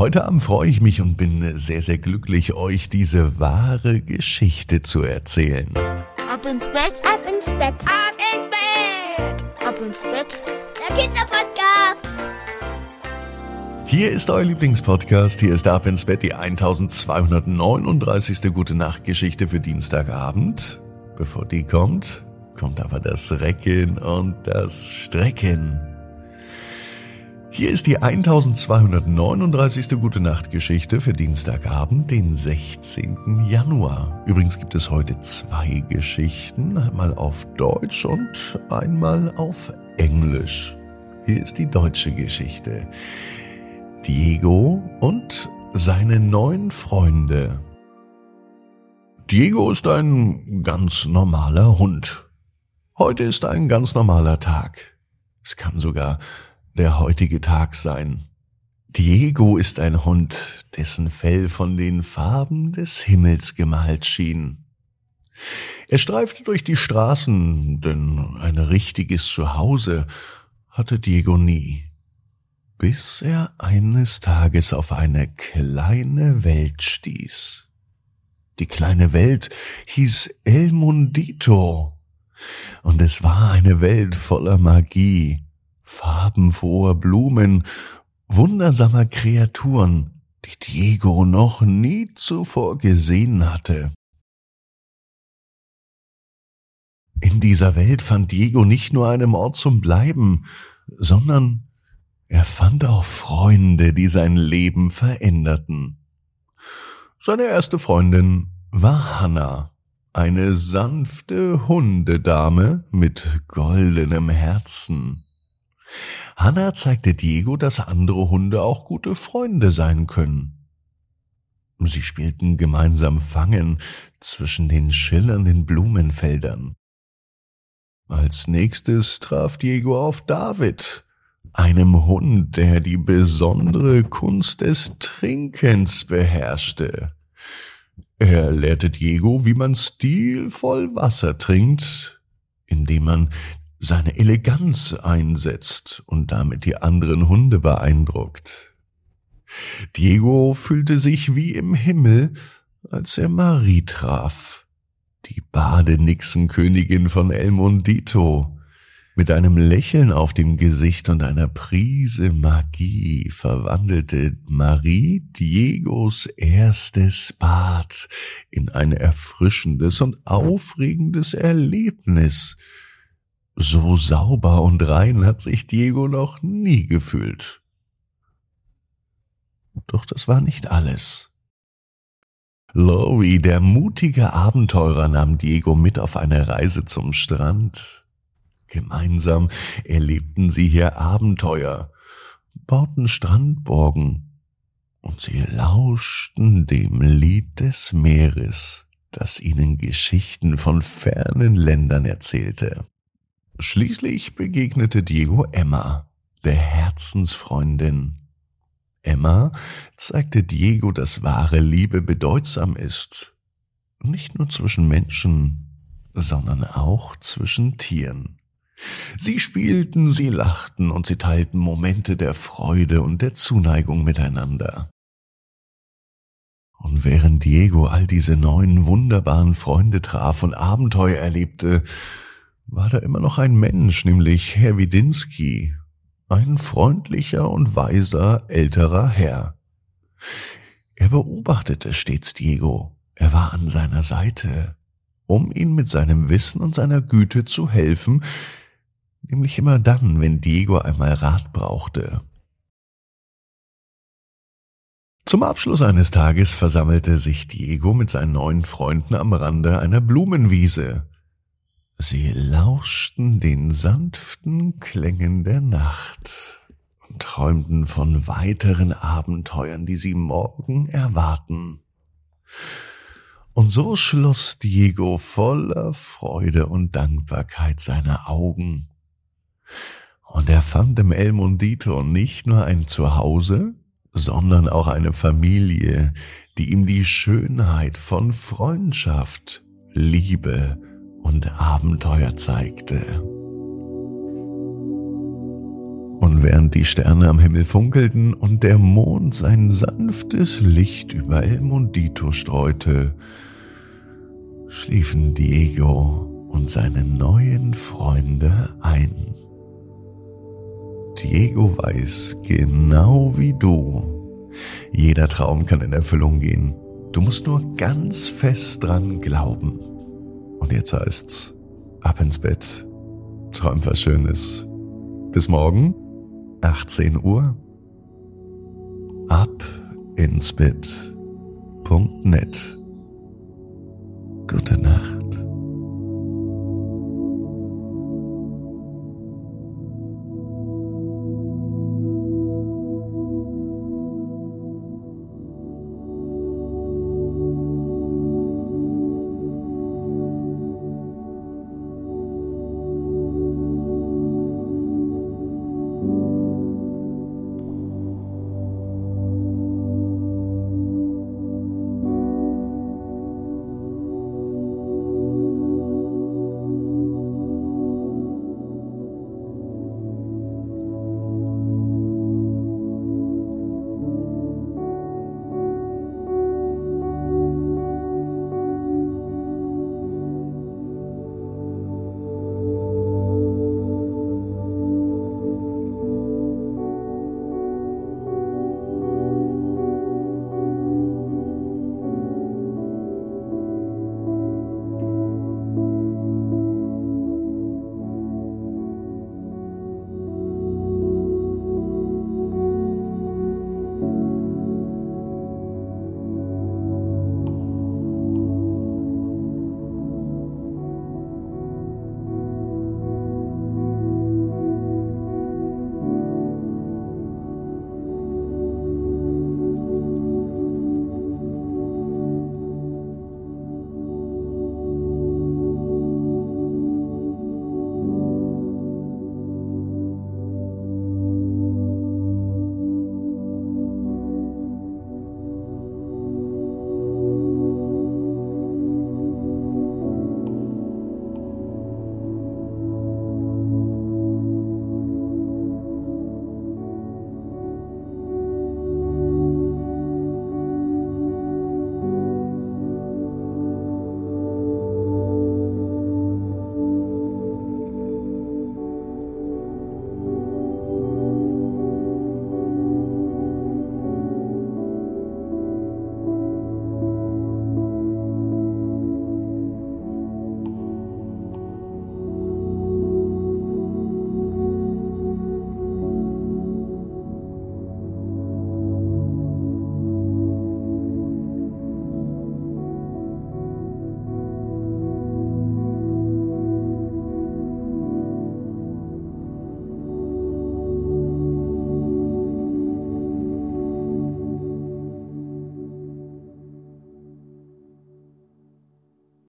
Heute Abend freue ich mich und bin sehr, sehr glücklich, euch diese wahre Geschichte zu erzählen. Ab ins Bett, ab ins Bett, ab ins Bett, ab ins Bett. Der Kinderpodcast. Hier ist euer Lieblingspodcast. Hier ist Ab ins Bett die 1239. Gute Nacht Geschichte für Dienstagabend. Bevor die kommt, kommt aber das Recken und das Strecken. Hier ist die 1239. Gute Nacht Geschichte für Dienstagabend, den 16. Januar. Übrigens gibt es heute zwei Geschichten, einmal auf Deutsch und einmal auf Englisch. Hier ist die deutsche Geschichte. Diego und seine neun Freunde. Diego ist ein ganz normaler Hund. Heute ist ein ganz normaler Tag. Es kann sogar der heutige Tag sein. Diego ist ein Hund, dessen Fell von den Farben des Himmels gemalt schien. Er streifte durch die Straßen, denn ein richtiges Zuhause hatte Diego nie, bis er eines Tages auf eine kleine Welt stieß. Die kleine Welt hieß El Mundito, und es war eine Welt voller Magie, farbenfroher Blumen, wundersamer Kreaturen, die Diego noch nie zuvor gesehen hatte. In dieser Welt fand Diego nicht nur einen Ort zum Bleiben, sondern er fand auch Freunde, die sein Leben veränderten. Seine erste Freundin war Hannah, eine sanfte Hundedame mit goldenem Herzen. Hanna zeigte Diego, dass andere Hunde auch gute Freunde sein können. Sie spielten gemeinsam Fangen zwischen den schillernden Blumenfeldern. Als nächstes traf Diego auf David, einem Hund, der die besondere Kunst des Trinkens beherrschte. Er lehrte Diego, wie man stilvoll Wasser trinkt, indem man seine Eleganz einsetzt und damit die anderen Hunde beeindruckt. Diego fühlte sich wie im Himmel, als er Marie traf, die Badenixenkönigin von El Mondito. Mit einem Lächeln auf dem Gesicht und einer Prise Magie verwandelte Marie Diegos erstes Bad in ein erfrischendes und aufregendes Erlebnis, so sauber und rein hat sich Diego noch nie gefühlt. Doch das war nicht alles. Lori, der mutige Abenteurer, nahm Diego mit auf eine Reise zum Strand. Gemeinsam erlebten sie hier Abenteuer, bauten Strandborgen und sie lauschten dem Lied des Meeres, das ihnen Geschichten von fernen Ländern erzählte. Schließlich begegnete Diego Emma, der Herzensfreundin. Emma zeigte Diego, dass wahre Liebe bedeutsam ist, nicht nur zwischen Menschen, sondern auch zwischen Tieren. Sie spielten, sie lachten und sie teilten Momente der Freude und der Zuneigung miteinander. Und während Diego all diese neuen wunderbaren Freunde traf und Abenteuer erlebte, war da immer noch ein Mensch, nämlich Herr Widinski, ein freundlicher und weiser älterer Herr. Er beobachtete stets Diego, er war an seiner Seite, um ihm mit seinem Wissen und seiner Güte zu helfen, nämlich immer dann, wenn Diego einmal Rat brauchte. Zum Abschluss eines Tages versammelte sich Diego mit seinen neuen Freunden am Rande einer Blumenwiese. Sie lauschten den sanften Klängen der Nacht und träumten von weiteren Abenteuern, die sie morgen erwarten. Und so schloss Diego voller Freude und Dankbarkeit seine Augen. Und er fand im El Mondito nicht nur ein Zuhause, sondern auch eine Familie, die ihm die Schönheit von Freundschaft, Liebe und Abenteuer zeigte. Und während die Sterne am Himmel funkelten und der Mond sein sanftes Licht über El Mondito streute, schliefen Diego und seine neuen Freunde ein. Diego weiß, genau wie du, jeder Traum kann in Erfüllung gehen. Du musst nur ganz fest dran glauben. Und jetzt heißt's, ab ins Bett, träum was Schönes. Bis morgen, 18 Uhr, ab ins Bett.net. Gute Nacht.